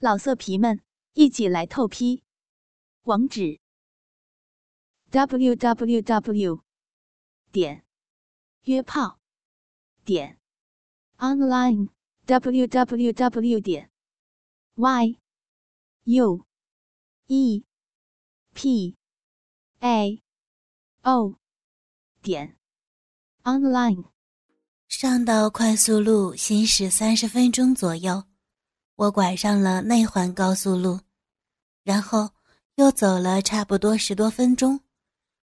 老色皮们，一起来透批！网址：w w w 点约炮点 online w w w 点 y u e p a o 点 online。上到快速路行驶三十分钟左右。我拐上了内环高速路，然后又走了差不多十多分钟，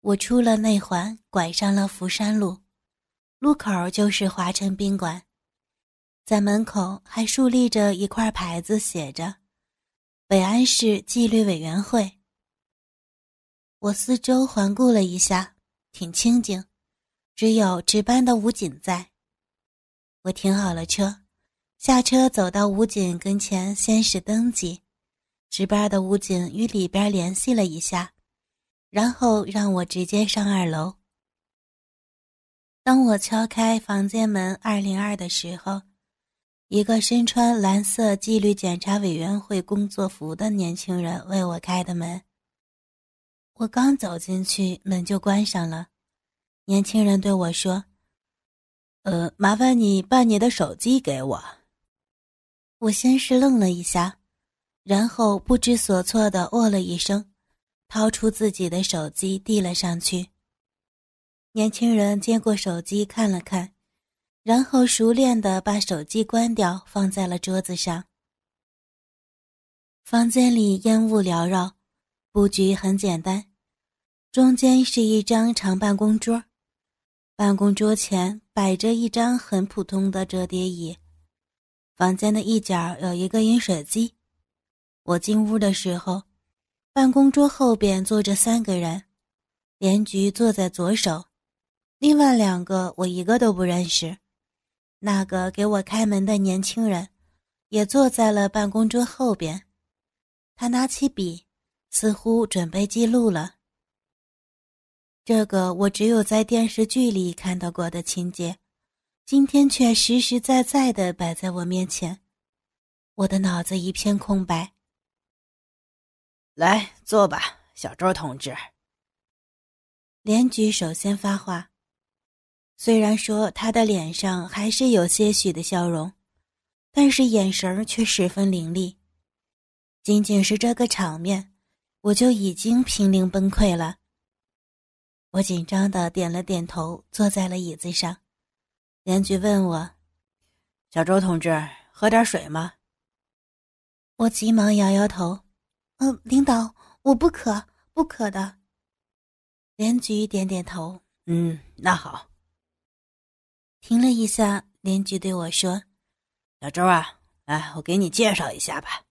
我出了内环，拐上了福山路，路口就是华城宾馆，在门口还竖立着一块牌子，写着“北安市纪律委员会”。我四周环顾了一下，挺清静，只有值班的武警在。我停好了车。下车走到武警跟前，先是登记，值班的武警与里边联系了一下，然后让我直接上二楼。当我敲开房间门二零二的时候，一个身穿蓝色纪律检查委员会工作服的年轻人为我开的门。我刚走进去，门就关上了。年轻人对我说：“呃，麻烦你把你的手机给我。”我先是愣了一下，然后不知所措的哦了一声，掏出自己的手机递了上去。年轻人接过手机看了看，然后熟练的把手机关掉，放在了桌子上。房间里烟雾缭绕，布局很简单，中间是一张长办公桌，办公桌前摆着一张很普通的折叠椅。房间的一角有一个饮水机。我进屋的时候，办公桌后边坐着三个人，连菊坐在左手，另外两个我一个都不认识。那个给我开门的年轻人，也坐在了办公桌后边。他拿起笔，似乎准备记录了。这个我只有在电视剧里看到过的情节。今天却实实在在的摆在我面前，我的脑子一片空白。来坐吧，小周同志。连局首先发话，虽然说他的脸上还是有些许的笑容，但是眼神却十分凌厉。仅仅是这个场面，我就已经濒临崩溃了。我紧张的点了点头，坐在了椅子上。连局问我：“小周同志，喝点水吗？”我急忙摇摇头：“嗯，领导，我不渴，不渴的。”连局点点头：“嗯，那好。”停了一下，连局对我说：“小周啊，来，我给你介绍一下吧。”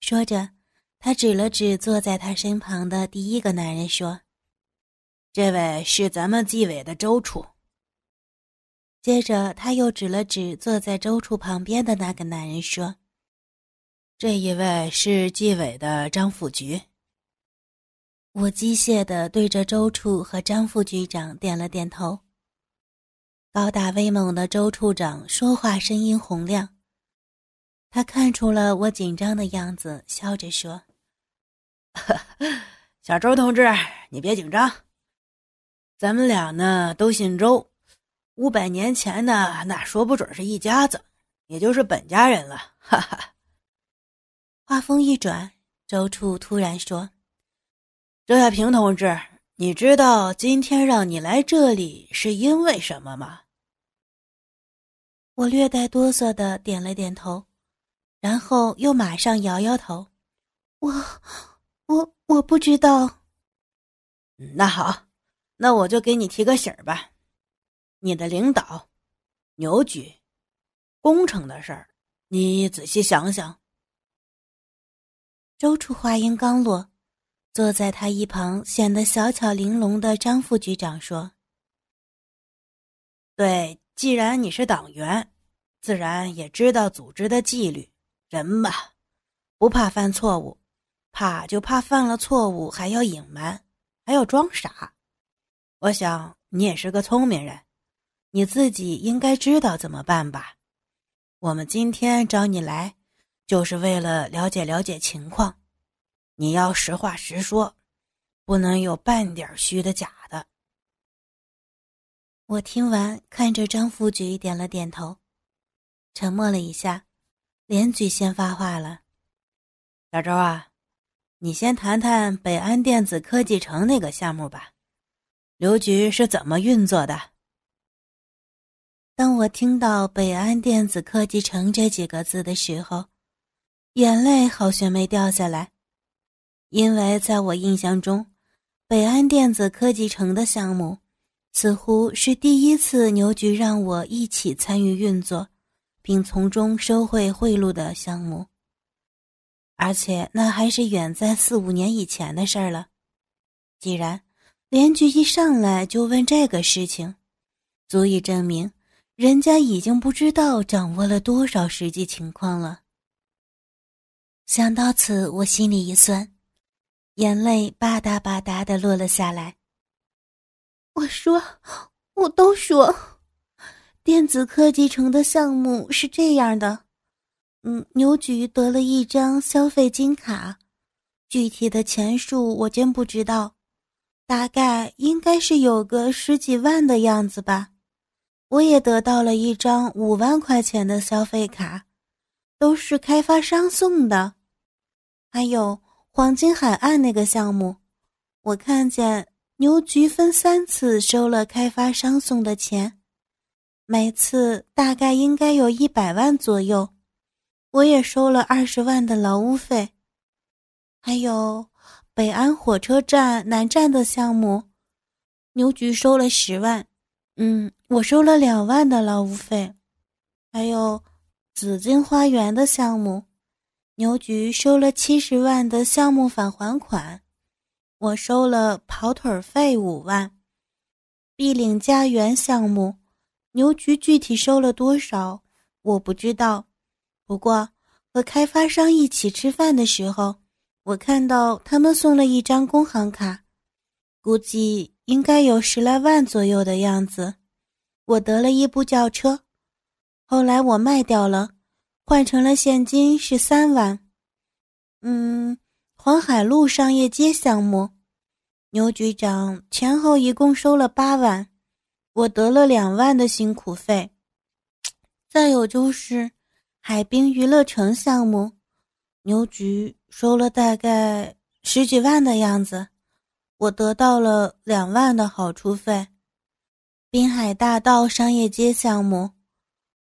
说着，他指了指坐在他身旁的第一个男人，说：“这位是咱们纪委的周处。”接着，他又指了指坐在周处旁边的那个男人，说：“这一位是纪委的张副局。”我机械地对着周处和张副局长点了点头。高大威猛的周处长说话声音洪亮，他看出了我紧张的样子，笑着说：“小周同志，你别紧张，咱们俩呢都姓周。”五百年前呢，那说不准是一家子，也就是本家人了。哈哈。话锋一转，周处突然说：“周亚平同志，你知道今天让你来这里是因为什么吗？”我略带哆嗦的点了点头，然后又马上摇摇头：“我，我，我不知道。”那好，那我就给你提个醒儿吧。你的领导，牛局，工程的事儿，你仔细想想。周处话音刚落，坐在他一旁显得小巧玲珑的张副局长说：“对，既然你是党员，自然也知道组织的纪律。人嘛，不怕犯错误，怕就怕犯了错误还要隐瞒，还要装傻。我想你也是个聪明人。”你自己应该知道怎么办吧？我们今天找你来，就是为了了解了解情况。你要实话实说，不能有半点虚的假的。我听完，看着张副局点了点头，沉默了一下，连举先发话了：“小周啊，你先谈谈北安电子科技城那个项目吧，刘局是怎么运作的？”当我听到“北安电子科技城”这几个字的时候，眼泪好悬没掉下来，因为在我印象中，北安电子科技城的项目似乎是第一次牛局让我一起参与运作，并从中收贿贿赂的项目，而且那还是远在四五年以前的事儿了。既然连局一上来就问这个事情，足以证明。人家已经不知道掌握了多少实际情况了。想到此，我心里一酸，眼泪吧嗒吧嗒的落了下来。我说：“我都说，电子科技城的项目是这样的。嗯，牛局得了一张消费金卡，具体的钱数我真不知道，大概应该是有个十几万的样子吧。”我也得到了一张五万块钱的消费卡，都是开发商送的。还有黄金海岸那个项目，我看见牛局分三次收了开发商送的钱，每次大概应该有一百万左右。我也收了二十万的劳务费。还有北安火车站南站的项目，牛局收了十万。嗯，我收了两万的劳务费，还有紫金花园的项目，牛局收了七十万的项目返还款，我收了跑腿费五万。碧岭家园项目，牛局具体收了多少我不知道，不过和开发商一起吃饭的时候，我看到他们送了一张工行卡，估计。应该有十来万左右的样子。我得了一部轿车，后来我卖掉了，换成了现金是三万。嗯，黄海路商业街项目，牛局长前后一共收了八万，我得了两万的辛苦费。再有就是海滨娱乐城项目，牛局收了大概十几万的样子。我得到了两万的好处费，滨海大道商业街项目，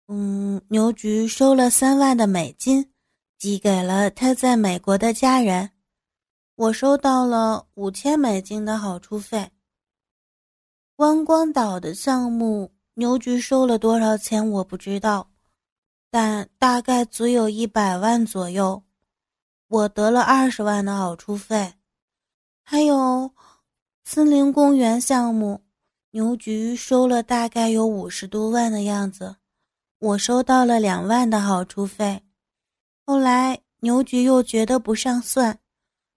嗯，牛局收了三万的美金，寄给了他在美国的家人。我收到了五千美金的好处费。观光岛的项目，牛局收了多少钱我不知道，但大概足有一百万左右。我得了二十万的好处费，还有。森林公园项目，牛局收了大概有五十多万的样子，我收到了两万的好处费。后来牛局又觉得不上算，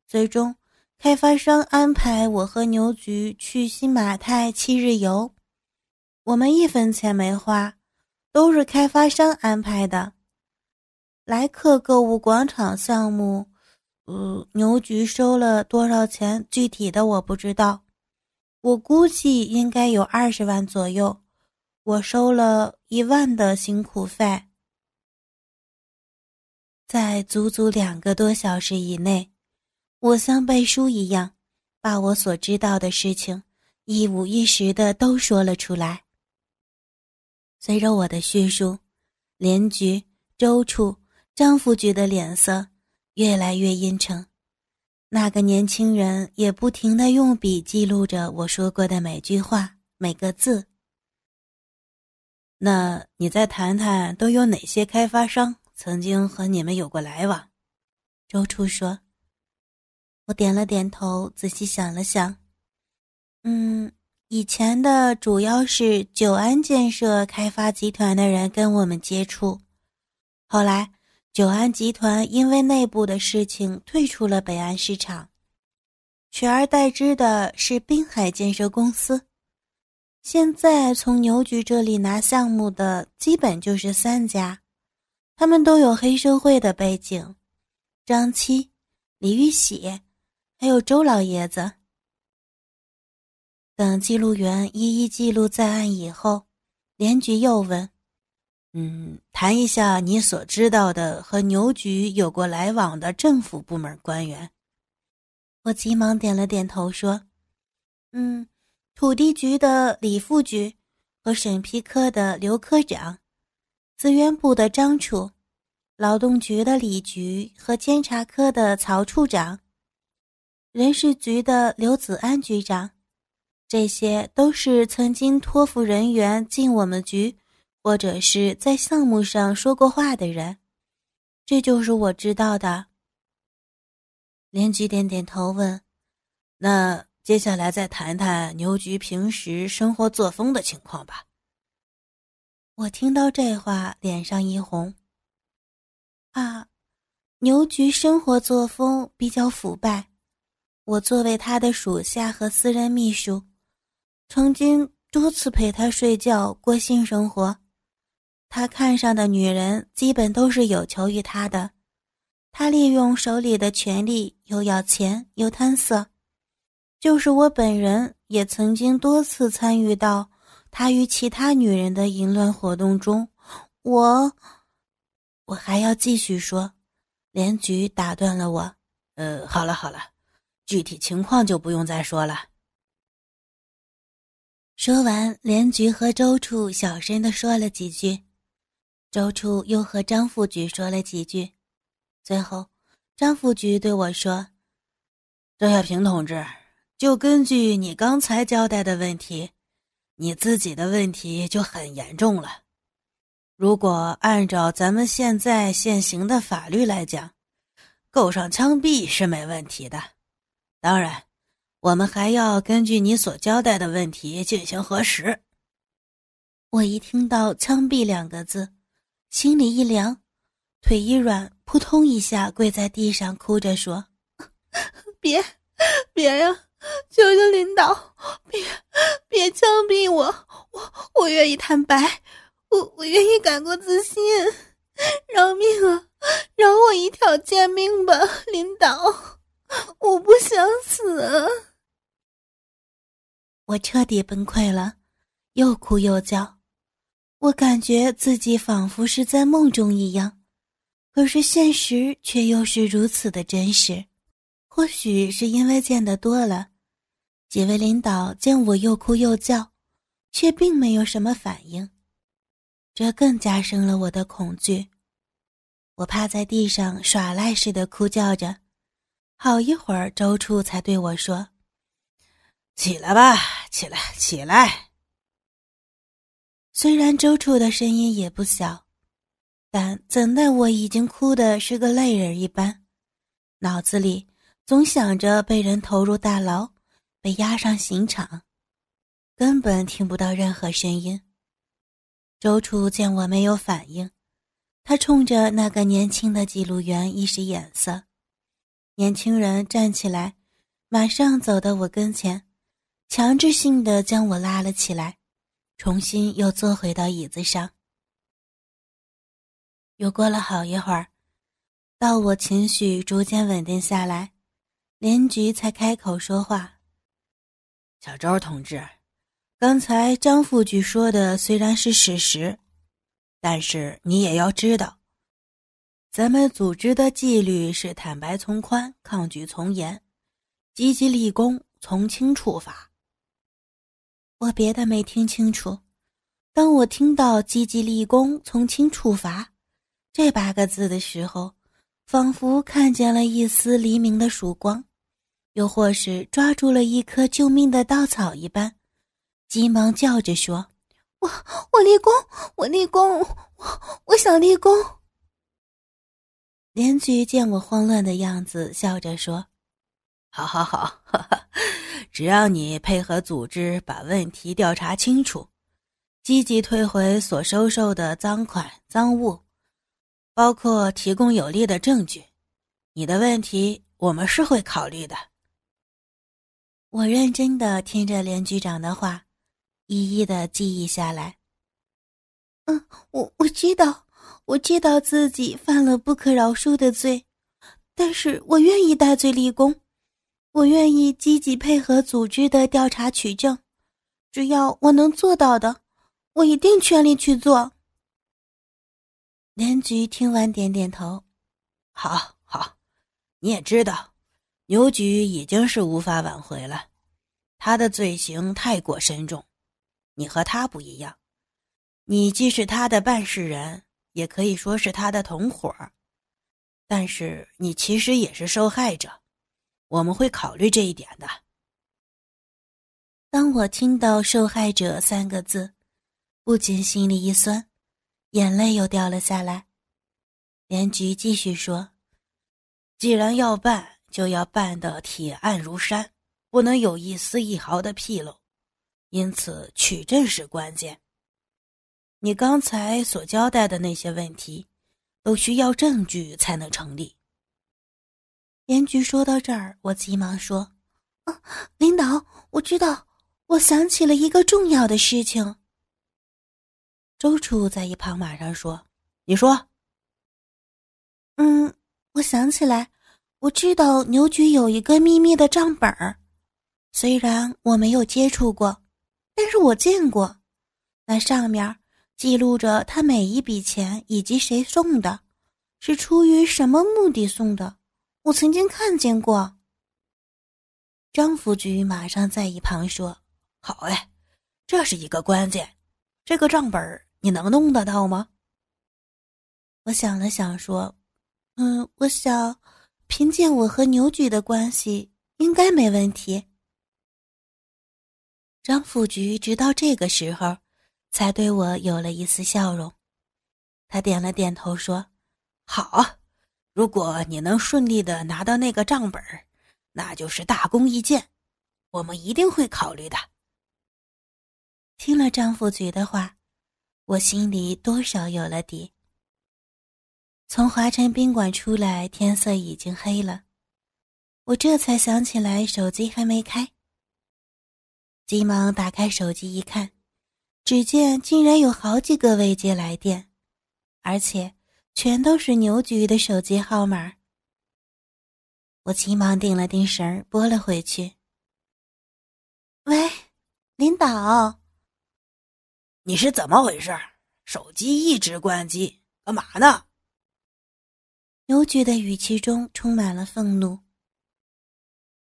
最终开发商安排我和牛局去新马泰七日游，我们一分钱没花，都是开发商安排的。莱克购物广场项目。呃，牛局收了多少钱？具体的我不知道，我估计应该有二十万左右。我收了一万的辛苦费，在足足两个多小时以内，我像背书一样，把我所知道的事情一五一十的都说了出来。随着我的叙述，连局、周处、张副局的脸色。越来越阴沉，那个年轻人也不停的用笔记录着我说过的每句话、每个字。那你再谈谈，都有哪些开发商曾经和你们有过来往？周处说。我点了点头，仔细想了想，嗯，以前的主要是久安建设开发集团的人跟我们接触，后来。久安集团因为内部的事情退出了北安市场，取而代之的是滨海建设公司。现在从牛局这里拿项目的基本就是三家，他们都有黑社会的背景，张七、李玉喜，还有周老爷子。等记录员一一记录在案以后，连局又问：“嗯，谈一下你所知道的和牛局有过来往的政府部门官员。”我急忙点了点头，说：“嗯，土地局的李副局和审批科的刘科长。”资源部的张处，劳动局的李局和监察科的曹处长，人事局的刘子安局长，这些都是曾经托付人员进我们局，或者是在项目上说过话的人。这就是我知道的。连局点点头问：“那接下来再谈谈牛局平时生活作风的情况吧。”我听到这话，脸上一红。啊，牛局生活作风比较腐败。我作为他的属下和私人秘书，曾经多次陪他睡觉、过性生活。他看上的女人基本都是有求于他的。他利用手里的权力，又要钱又贪色。就是我本人也曾经多次参与到。他与其他女人的淫乱活动中，我，我还要继续说。连局打断了我：“呃，好了好了，具体情况就不用再说了。”说完，连局和周处小声的说了几句，周处又和张副局说了几句，最后，张副局对我说：“周小平同志，就根据你刚才交代的问题。”你自己的问题就很严重了。如果按照咱们现在现行的法律来讲，够上枪毙是没问题的。当然，我们还要根据你所交代的问题进行核实。我一听到“枪毙”两个字，心里一凉，腿一软，扑通一下跪在地上，哭着说：“别，别呀！”求求领导，别别枪毙我！我我愿意坦白，我我愿意改过自新，饶命啊！饶我一条贱命吧，领导！我不想死！我彻底崩溃了，又哭又叫。我感觉自己仿佛是在梦中一样，可是现实却又是如此的真实。或许是因为见得多了，几位领导见我又哭又叫，却并没有什么反应，这更加深了我的恐惧。我趴在地上耍赖似的哭叫着，好一会儿，周处才对我说：“起来吧，起来，起来。”虽然周处的声音也不小，但怎奈我已经哭得是个泪人一般，脑子里。总想着被人投入大牢，被押上刑场，根本听不到任何声音。周处见我没有反应，他冲着那个年轻的记录员一使眼色，年轻人站起来，马上走到我跟前，强制性的将我拉了起来，重新又坐回到椅子上。又过了好一会儿，到我情绪逐渐稳定下来。连局才开口说话：“小周同志，刚才张副局说的虽然是事实，但是你也要知道，咱们组织的纪律是坦白从宽，抗拒从严，积极立功，从轻处罚。我别的没听清楚，当我听到‘积极立功，从轻处罚’这八个字的时候，仿佛看见了一丝黎明的曙光。”又或是抓住了一棵救命的稻草一般，急忙叫着说：“我我立功，我立功，我我想立功。”连菊见我慌乱的样子，笑着说：“好好好，哈哈只要你配合组织把问题调查清楚，积极退回所收受的赃款赃物，包括提供有力的证据，你的问题我们是会考虑的。”我认真的听着连局长的话，一一的记忆下来。嗯，我我知道，我知道自己犯了不可饶恕的罪，但是我愿意戴罪立功，我愿意积极配合组织的调查取证，只要我能做到的，我一定全力去做。连局听完点点头，好好，你也知道，牛局已经是无法挽回了，他的罪行太过深重，你和他不一样，你既是他的办事人。也可以说是他的同伙，但是你其实也是受害者，我们会考虑这一点的。当我听到“受害者”三个字，不禁心里一酸，眼泪又掉了下来。连菊继续说：“既然要办，就要办得铁案如山，不能有一丝一毫的纰漏，因此取证是关键。”你刚才所交代的那些问题，都需要证据才能成立。严局说到这儿，我急忙说：“啊，领导，我知道，我想起了一个重要的事情。”周处在一旁马上说：“你说。”嗯，我想起来，我知道牛局有一个秘密的账本儿，虽然我没有接触过，但是我见过，那上面。记录着他每一笔钱以及谁送的，是出于什么目的送的，我曾经看见过。张副局马上在一旁说：“好哎，这是一个关键，这个账本你能弄得到吗？”我想了想说：“嗯，我想，凭借我和牛局的关系，应该没问题。”张副局直到这个时候。才对我有了一丝笑容，他点了点头说：“好，如果你能顺利的拿到那个账本那就是大功一件，我们一定会考虑的。”听了张副局的话，我心里多少有了底。从华晨宾馆出来，天色已经黑了，我这才想起来手机还没开，急忙打开手机一看。只见竟然有好几个未接来电，而且全都是牛局的手机号码。我急忙定了定神，拨了回去。喂，领导，你是怎么回事？手机一直关机，干嘛呢？牛局的语气中充满了愤怒。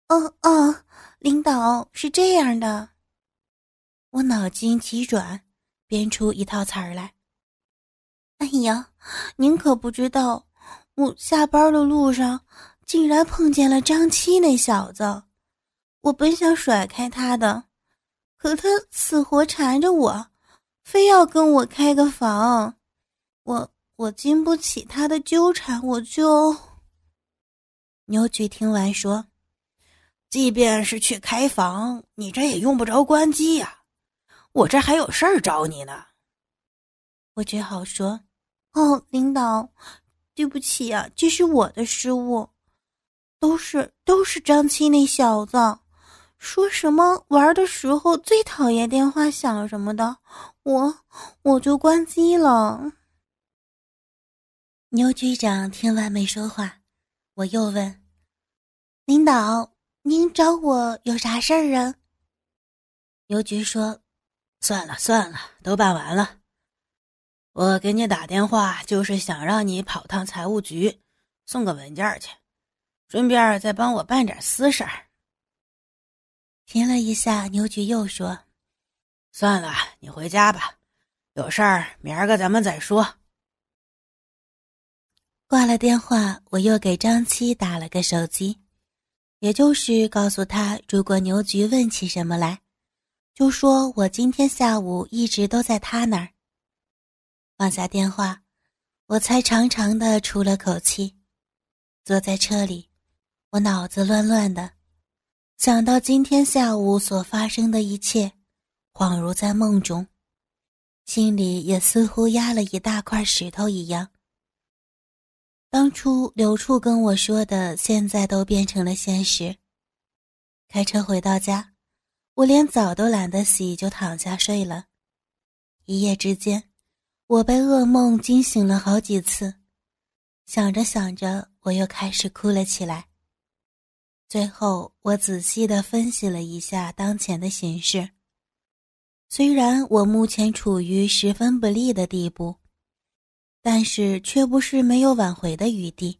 哦哦，领导是这样的。我脑筋急转，编出一套词儿来。哎呀，您可不知道，我下班的路上竟然碰见了张七那小子。我本想甩开他的，可他死活缠着我，非要跟我开个房。我我经不起他的纠缠，我就……牛局听完说：“即便是去开房，你这也用不着关机呀。”我这还有事儿找你呢，我只好说：“哦，领导，对不起啊，这是我的失误，都是都是张七那小子，说什么玩的时候最讨厌电话响什么的，我我就关机了。”牛局长听完没说话，我又问：“领导，您找我有啥事儿啊？”牛局说。算了算了，都办完了。我给你打电话就是想让你跑趟财务局，送个文件去，顺便再帮我办点私事儿。停了一下，牛局又说：“算了，你回家吧，有事儿明儿个咱们再说。”挂了电话，我又给张七打了个手机，也就是告诉他，如果牛局问起什么来。就说我今天下午一直都在他那儿。放下电话，我才长长的出了口气，坐在车里，我脑子乱乱的，想到今天下午所发生的一切，恍如在梦中，心里也似乎压了一大块石头一样。当初刘处跟我说的，现在都变成了现实。开车回到家。我连澡都懒得洗，就躺下睡了。一夜之间，我被噩梦惊醒了好几次，想着想着，我又开始哭了起来。最后，我仔细的分析了一下当前的形势。虽然我目前处于十分不利的地步，但是却不是没有挽回的余地。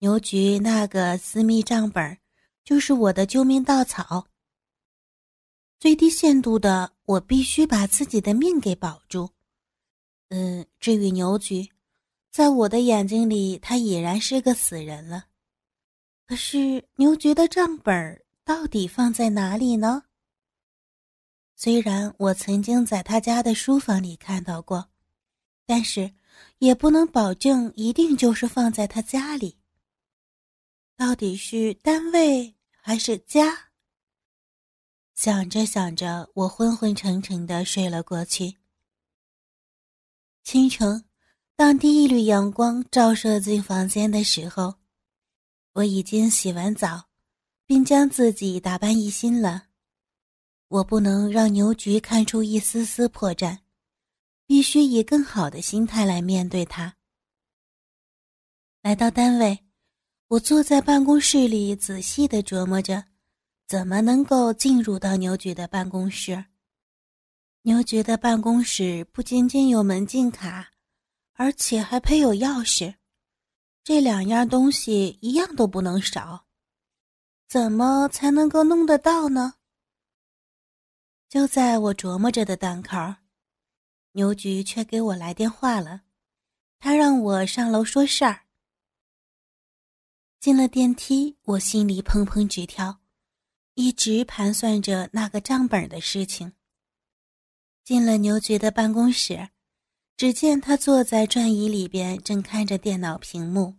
牛局那个私密账本，就是我的救命稻草。最低限度的，我必须把自己的命给保住。嗯，至于牛局，在我的眼睛里，他已然是个死人了。可是牛局的账本到底放在哪里呢？虽然我曾经在他家的书房里看到过，但是也不能保证一定就是放在他家里。到底是单位还是家？想着想着，我昏昏沉沉的睡了过去。清晨，当第一缕阳光照射进房间的时候，我已经洗完澡，并将自己打扮一新了。我不能让牛局看出一丝丝破绽，必须以更好的心态来面对他。来到单位，我坐在办公室里，仔细的琢磨着，怎么能够进入到牛局的办公室。牛局的办公室不仅仅有门禁卡，而且还配有钥匙，这两样东西一样都不能少。怎么才能够弄得到呢？就在我琢磨着的当口，牛局却给我来电话了。他让我上楼说事儿。进了电梯，我心里砰砰直跳，一直盘算着那个账本的事情。进了牛局的办公室，只见他坐在转椅里边，正看着电脑屏幕，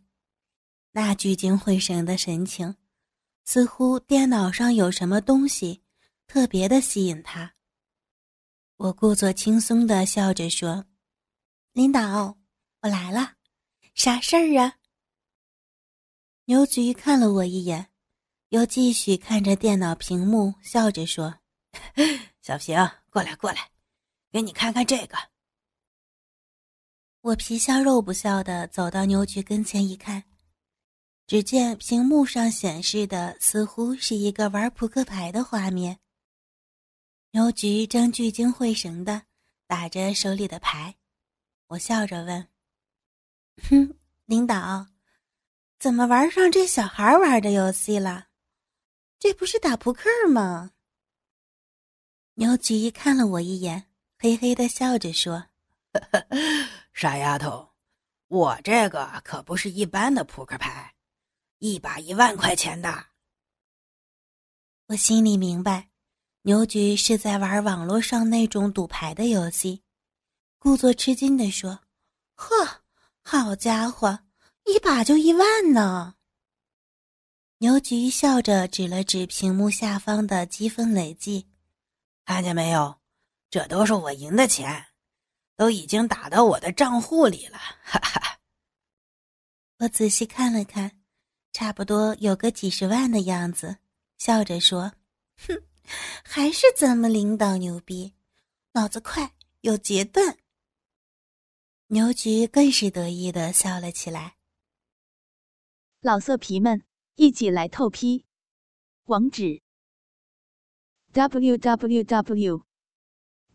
那聚精会神的神情，似乎电脑上有什么东西。特别的吸引他。我故作轻松的笑着说：“领导，我来了，啥事儿啊？”牛局看了我一眼，又继续看着电脑屏幕，笑着说：“小平，过来过来，给你看看这个。”我皮笑肉不笑的走到牛局跟前一看，只见屏幕上显示的似乎是一个玩扑克牌的画面。牛局正聚精会神的打着手里的牌，我笑着问：“哼，领导，怎么玩上这小孩玩的游戏了？这不是打扑克吗？”牛局看了我一眼，嘿嘿的笑着说：“傻丫头，我这个可不是一般的扑克牌，一把一万块钱的。”我心里明白。牛局是在玩网络上那种赌牌的游戏，故作吃惊地说：“呵，好家伙，一把就一万呢！”牛局笑着指了指屏幕下方的积分累计，看见没有？这都是我赢的钱，都已经打到我的账户里了。哈哈！我仔细看了看，差不多有个几十万的样子，笑着说：“哼。”还是咱们领导牛逼，脑子快，有决断。牛局更是得意的笑了起来。老色皮们，一起来透批！网址：w w w.